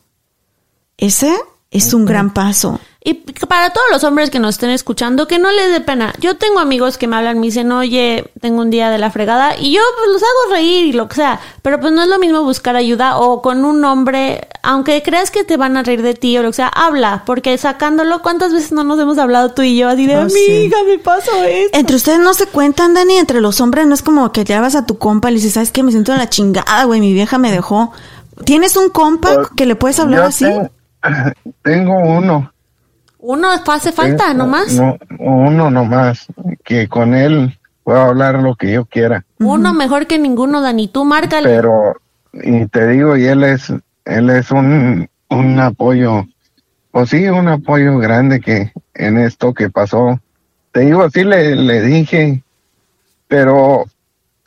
Ese es un gran paso. Y para todos los hombres que nos estén escuchando, que no les dé pena. Yo tengo amigos que me hablan, me dicen, oye, tengo un día de la fregada, y yo pues los hago reír y lo que sea. Pero pues no es lo mismo buscar ayuda o con un hombre, aunque creas que te van a reír de ti o lo que sea, habla, porque sacándolo, ¿cuántas veces no nos hemos hablado tú y yo así de, Oh, sí. amiga, me pasó esto? Entre ustedes no se cuentan, Dani, entre los hombres no es como que le vas a tu compa y le dices, ¿sabes qué? Me siento de la chingada, güey, mi vieja me dejó. ¿Tienes un compa Pues, que le puedes hablar así? Tengo, tengo uno. Uno hace falta, Tengo- nomás. no, uno nomás. Que con él puedo hablar lo que yo quiera. Uno mejor que ninguno, Dani. Tú márcale. Pero, y te digo, y él es, él es un, un apoyo, o sí, un apoyo grande que en esto que pasó. Te digo, sí le, le dije, pero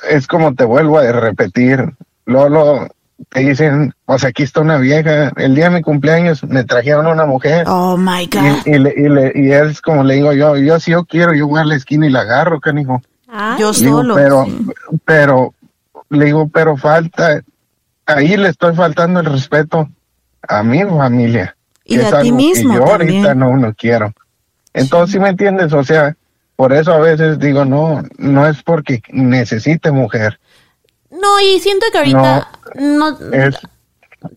es como te vuelvo a repetir. Lolo, te dicen, pues aquí está una vieja. El día de mi cumpleaños me trajeron una mujer. Oh my God. Y, y, le, y, le- y es como le digo yo, yo si yo quiero, yo voy a la esquina y la agarro, canijo. Ay, Yo digo, solo. pero, pero, le digo, pero falta, ahí le estoy faltando el respeto a mi familia. Y que a es ti mismo Que yo también. ahorita no, no quiero. Entonces, ¿sí me entiendes? O sea, por eso a veces digo, no, no es porque necesite mujer, No, y siento que ahorita no, es,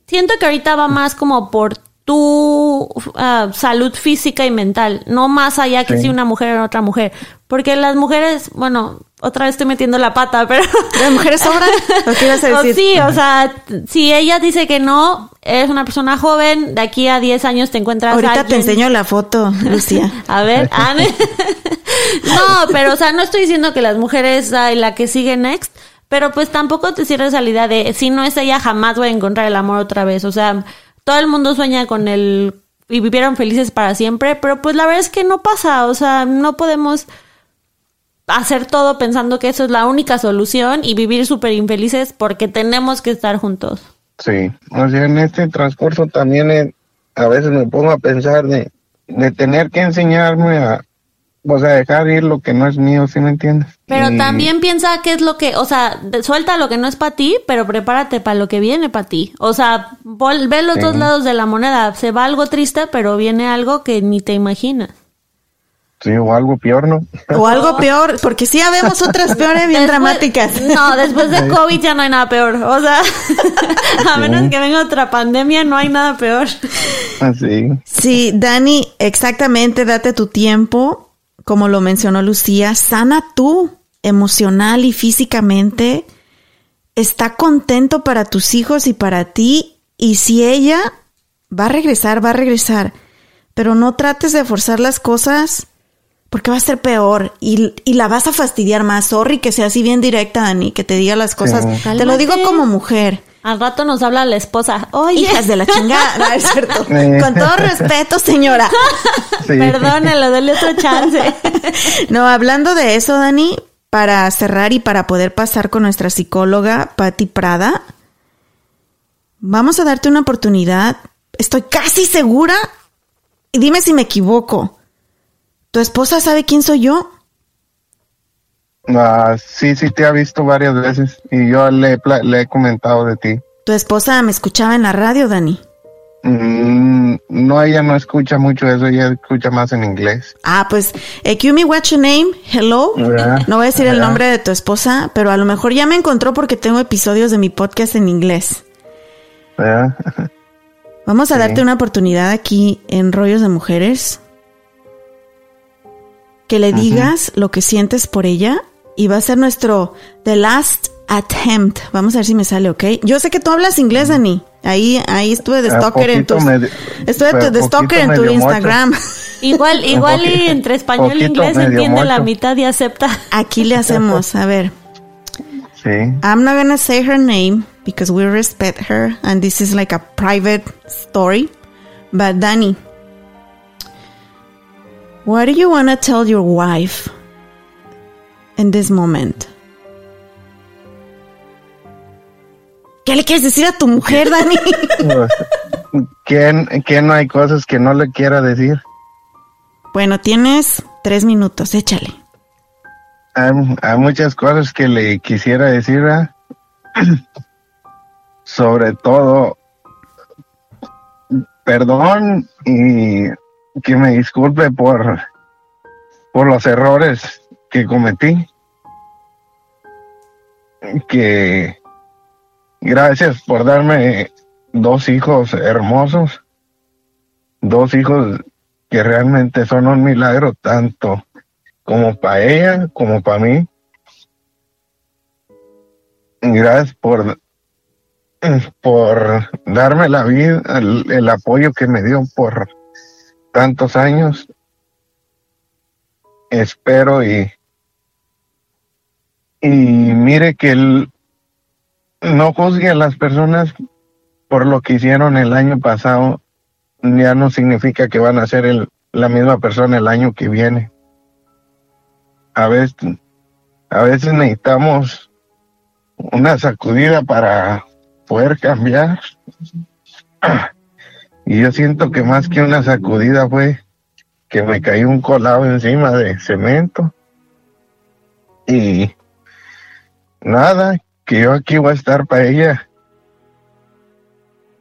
siento que ahorita va más como por tu ah, salud física y mental, no más allá que Sí. si una mujer o otra mujer, porque las mujeres, bueno, otra vez estoy metiendo la pata, pero ¿Las mujeres sobran? ¿O qué ibas a O decir? sí, o sea, si ella dice que no, eres una persona joven, de aquí a 10 años te encuentras a Ahorita te enseño la foto, Lucía. A ver, Anne. no, pero o sea, no estoy diciendo que las mujeres ay, la que sigue next, pero pues tampoco te cierres a la idea de si no es ella jamás voy a encontrar el amor otra vez. O sea, todo el mundo sueña con el y vivieron felices para siempre, pero pues la verdad es que no pasa, o sea, no podemos hacer todo pensando que eso es la única solución y vivir súper infelices porque tenemos que estar juntos. sí. O sea, en este transcurso también eh, a veces me pongo a pensar de, de tener que enseñarme a, pues a dejar ir lo que no es mío, ¿sí me entiendes? Pero Y- también piensa qué es lo que, o sea, suelta lo que no es para ti, pero prepárate para lo que viene para ti. O sea, vol- ve los Sí. dos lados de la moneda. Se va algo triste, pero viene algo que ni te imaginas. Sí, o algo peor, ¿no? O algo peor, porque sí habemos otras peores bien Después- dramáticas. No, después de COVID ya no hay nada peor. O sea, a menos que venga otra pandemia, no hay nada peor. Así. Sí, Dani, exactamente, date tu tiempo, como lo mencionó Lucía, sana tú emocional y físicamente, está contento para tus hijos y para ti, y si ella va a regresar, va a regresar, pero no trates de forzar las cosas porque va a ser peor y, y la vas a fastidiar más. Sorry que sea así bien directa, Dani, que te diga las cosas. Sí. Te lo digo como mujer. Al rato nos habla la esposa. Oye, Hijas de la chingada, no, es cierto. Eh. Con todo respeto, señora. Sí. perdónelo, dale otro chance. No, hablando de eso, Dani, para cerrar y para poder pasar con nuestra psicóloga, Patti Prada, vamos a darte una oportunidad. Estoy casi segura, y dime si me equivoco. ¿Tu esposa sabe quién soy yo? Ah, sí, sí te ha visto varias veces y yo le, le he comentado de ti. Tu esposa me escuchaba en la radio, Dani. Mm, no, ella no escucha mucho eso, ella escucha más en inglés. Ah, pues, Ekumi, what's your name? Hello. No voy a decir el nombre de tu esposa, pero a lo mejor ya me encontró porque tengo episodios de mi podcast en inglés. Vamos a Sí. darte una oportunidad aquí en Rollos de Mujeres. Que le digas lo que sientes por ella y va a ser nuestro The Last Attempt. Vamos a ver si me sale, ¿ok? Yo sé que tú hablas inglés, Dani. Ahí, ahí estuve de stalker en tu... Estuve de stalker en tu. Instagram. Igual, igual y entre español e inglés entiende la mitad y acepta. Aquí le hacemos, a ver. Sí. I'm not gonna say her name because we respect her and this is like a private story. But Danny, what do you wanna tell your wife in this moment? ¿Qué le quieres decir a tu mujer, Dani? ¿quién, quién no hay cosas que no le quiera decir? bueno, tienes tres minutos, échale. Hay, hay muchas cosas que le quisiera decir, ¿verdad? sobre todo, perdón y que me disculpe por, por los errores que cometí. Que gracias por darme dos hijos hermosos, dos hijos que realmente son un milagro tanto como para ella como para mí. Gracias por por darme la vida, el, el apoyo que me dio por tantos años. Espero y Y mire que él no juzgue a las personas por lo que hicieron el año pasado, ya no significa que van a ser el, la misma persona el año que viene. A veces, a veces necesitamos una sacudida para poder cambiar. Y yo siento que más que una sacudida fue que me cayó un colado encima de cemento. Y nada, que yo aquí voy a estar para ella.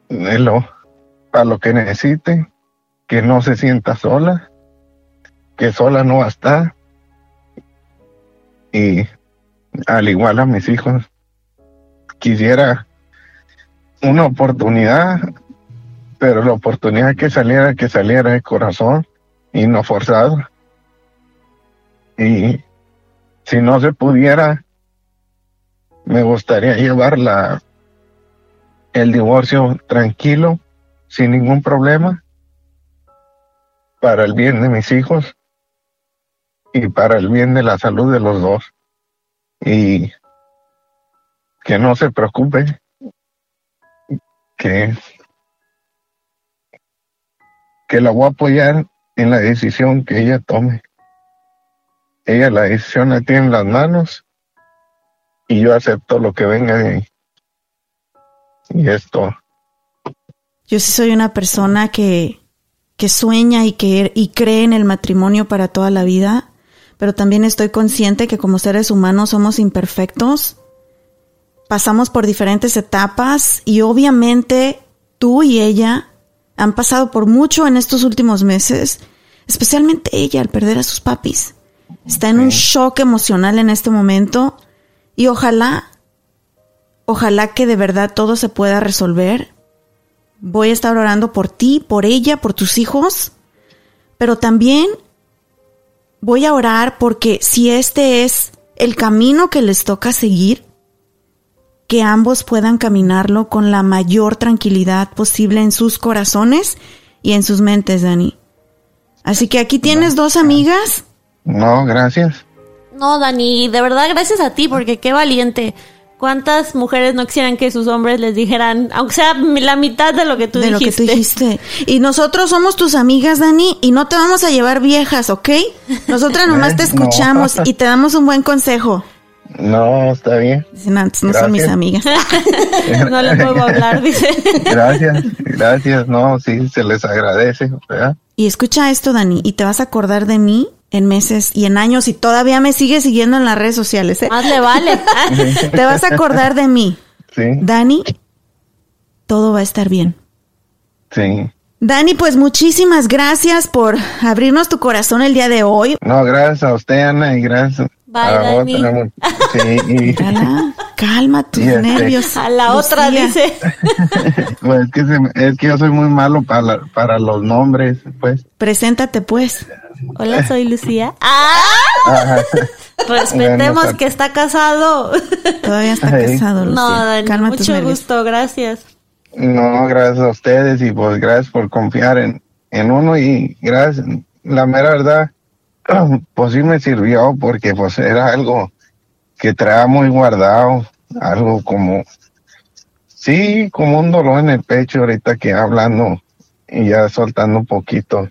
Lo, para lo que necesite, que no se sienta sola, que sola no va a estar. Y al igual a mis hijos, quisiera una oportunidad, pero la oportunidad que saliera, que saliera de corazón y no forzado. Y si no se pudiera, me gustaría llevar la, el divorcio tranquilo, sin ningún problema, para el bien de mis hijos y para el bien de la salud de los dos. Y que no se preocupe, que, que la voy a apoyar en la decisión que ella tome. Ella la decisión la tiene en las manos y yo acepto lo que venga de ahí. Y esto. Yo sí soy una persona que, que sueña y que y cree en el matrimonio para toda la vida, pero también estoy consciente que como seres humanos somos imperfectos, pasamos por diferentes etapas y obviamente tú y ella han pasado por mucho en estos últimos meses, especialmente ella al perder a sus papis. Está en un shock emocional en este momento y ojalá, ojalá que de verdad todo se pueda resolver. Voy a estar orando por ti, por ella, por tus hijos, pero también voy a orar porque si este es el camino que les toca seguir, que ambos puedan caminarlo con la mayor tranquilidad posible en sus corazones y en sus mentes, Dani. Así que aquí tienes dos amigas. No, gracias. No, Dani, de verdad gracias a ti, porque qué valiente. ¿Cuántas mujeres no quisieran que sus hombres les dijeran, aunque sea la mitad de lo que tú de dijiste? lo que tú dijiste. Y nosotros somos tus amigas, Dani, y no te vamos a llevar viejas, ¿ok? Nosotras nomás te no. escuchamos y te damos un buen consejo. No, está bien. Dicen antes, no son mis amigas. no les puedo hablar, dice. Gracias, gracias. No, sí, se les agradece, ¿verdad? Y escucha esto, Dani, y te vas a acordar de mí en meses y en años y todavía me sigues siguiendo en las redes sociales, ¿eh? Más le vale. Te vas a acordar de mí. Sí, Dani, todo va a estar bien. sí. Dani, pues muchísimas gracias por abrirnos tu corazón el día de hoy. No, gracias a usted, Ana, y gracias Bye, a Dani. otra. Sí, y Cala, calma tus Y este- nervios. A la otra dice. pues es que, se es que yo soy muy malo para, la- para los nombres, pues. Preséntate pues. Hola, soy Lucía. ¡Ah! Ajá. Respetemos Bueno, que está casado. Todavía está casado, Lucía. No, Dani, mucho gusto, gracias. No, gracias a ustedes y pues gracias por confiar en, en uno y gracias, la mera verdad, pues sí me sirvió porque pues era algo que traía muy guardado, algo como, sí, como un dolor en el pecho ahorita que hablando y ya soltando un poquito,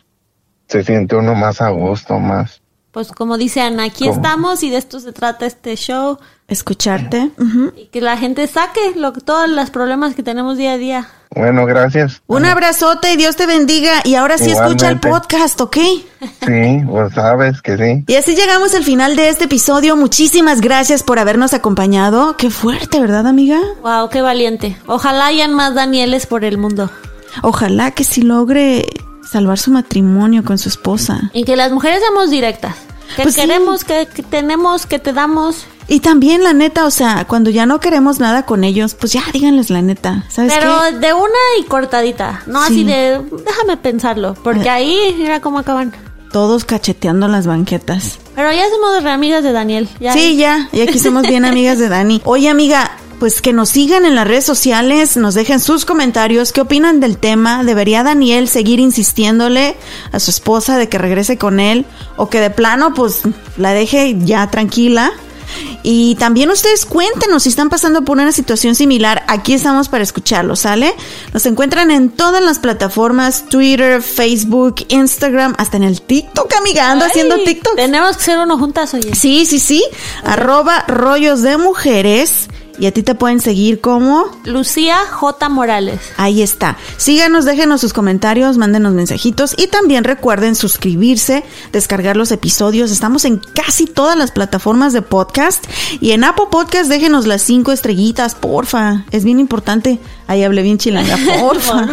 se siente uno más a gusto, más. Pues como dice Ana, aquí ¿Cómo? estamos y de esto se trata este show. Escucharte. Y que la gente saque lo, todos los problemas que tenemos día a día. Bueno, gracias. Un abrazote y Dios te bendiga. Y ahora sí escucha el podcast, ¿ok? Sí, pues sabes que sí. Y así llegamos al final de este episodio. Muchísimas gracias por habernos acompañado. Qué fuerte, ¿verdad, amiga? Wow, qué valiente. Ojalá hayan más Danieles por el mundo. Ojalá que sí logre salvar su matrimonio con su esposa. Y que las mujeres seamos directas. Que Pues sí. queremos, que, que tenemos, que te damos. Y también, la neta, o sea, cuando ya no queremos nada con ellos, pues ya díganles la neta. ¿Sabes Pero qué? de una y cortadita. No Sí. así de, déjame pensarlo. Porque Eh. ahí mira cómo acaban. Todos cacheteando las banquetas. Pero ya somos re amigas de Daniel. Ya. Sí, ya. Y aquí somos bien amigas de Dani. Oye, amiga, pues que nos sigan en las redes sociales, nos dejen sus comentarios, qué opinan del tema. ¿Debería Daniel seguir insistiéndole a su esposa de que regrese con él? O que de plano, pues, la deje ya tranquila. Y también ustedes cuéntenos si están pasando por una situación similar. Aquí estamos para escucharlo, ¿sale? Nos encuentran en todas las plataformas, Twitter, Facebook, Instagram, hasta en el TikTok, amiga. Ando haciendo TikTok. Tenemos que ser uno juntas, oye. Sí, sí, sí. Arroba rollos de mujeres. Y a ti te pueden seguir como Lucía J. Morales. Ahí está. Síganos, déjenos sus comentarios, mándenos mensajitos y también recuerden suscribirse, descargar los episodios. Estamos en casi todas las plataformas de podcast y en Apple Podcast déjenos las cinco estrellitas, porfa. Es bien importante. Ahí hablé bien chilanga, porfa.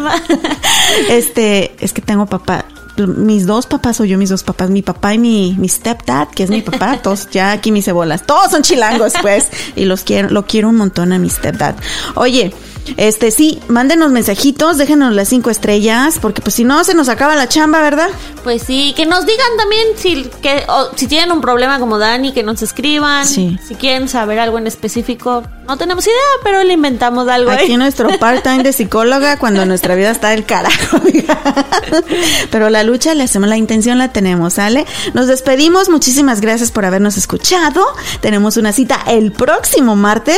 este, es que tengo papá mis dos papás o yo mis dos papás, mi papá y mi, mi stepdad, que es mi papá, todos ya aquí mis cebolas, todos son chilangos pues y los quiero, lo quiero un montón a mi stepdad. Oye, este sí, mándenos mensajitos, déjenos las cinco estrellas, porque pues si no se nos acaba la chamba, ¿verdad? Pues sí, que nos digan también si que o, si tienen un problema como Dani, que nos escriban. Sí. Si quieren saber algo en específico, no tenemos idea, pero le inventamos algo. ¿eh? Aquí nuestro part-time de psicóloga cuando nuestra vida está del carajo. Pero la lucha le hacemos, la intención la tenemos, ¿sale? Nos despedimos, muchísimas gracias por habernos escuchado. Tenemos una cita el próximo martes.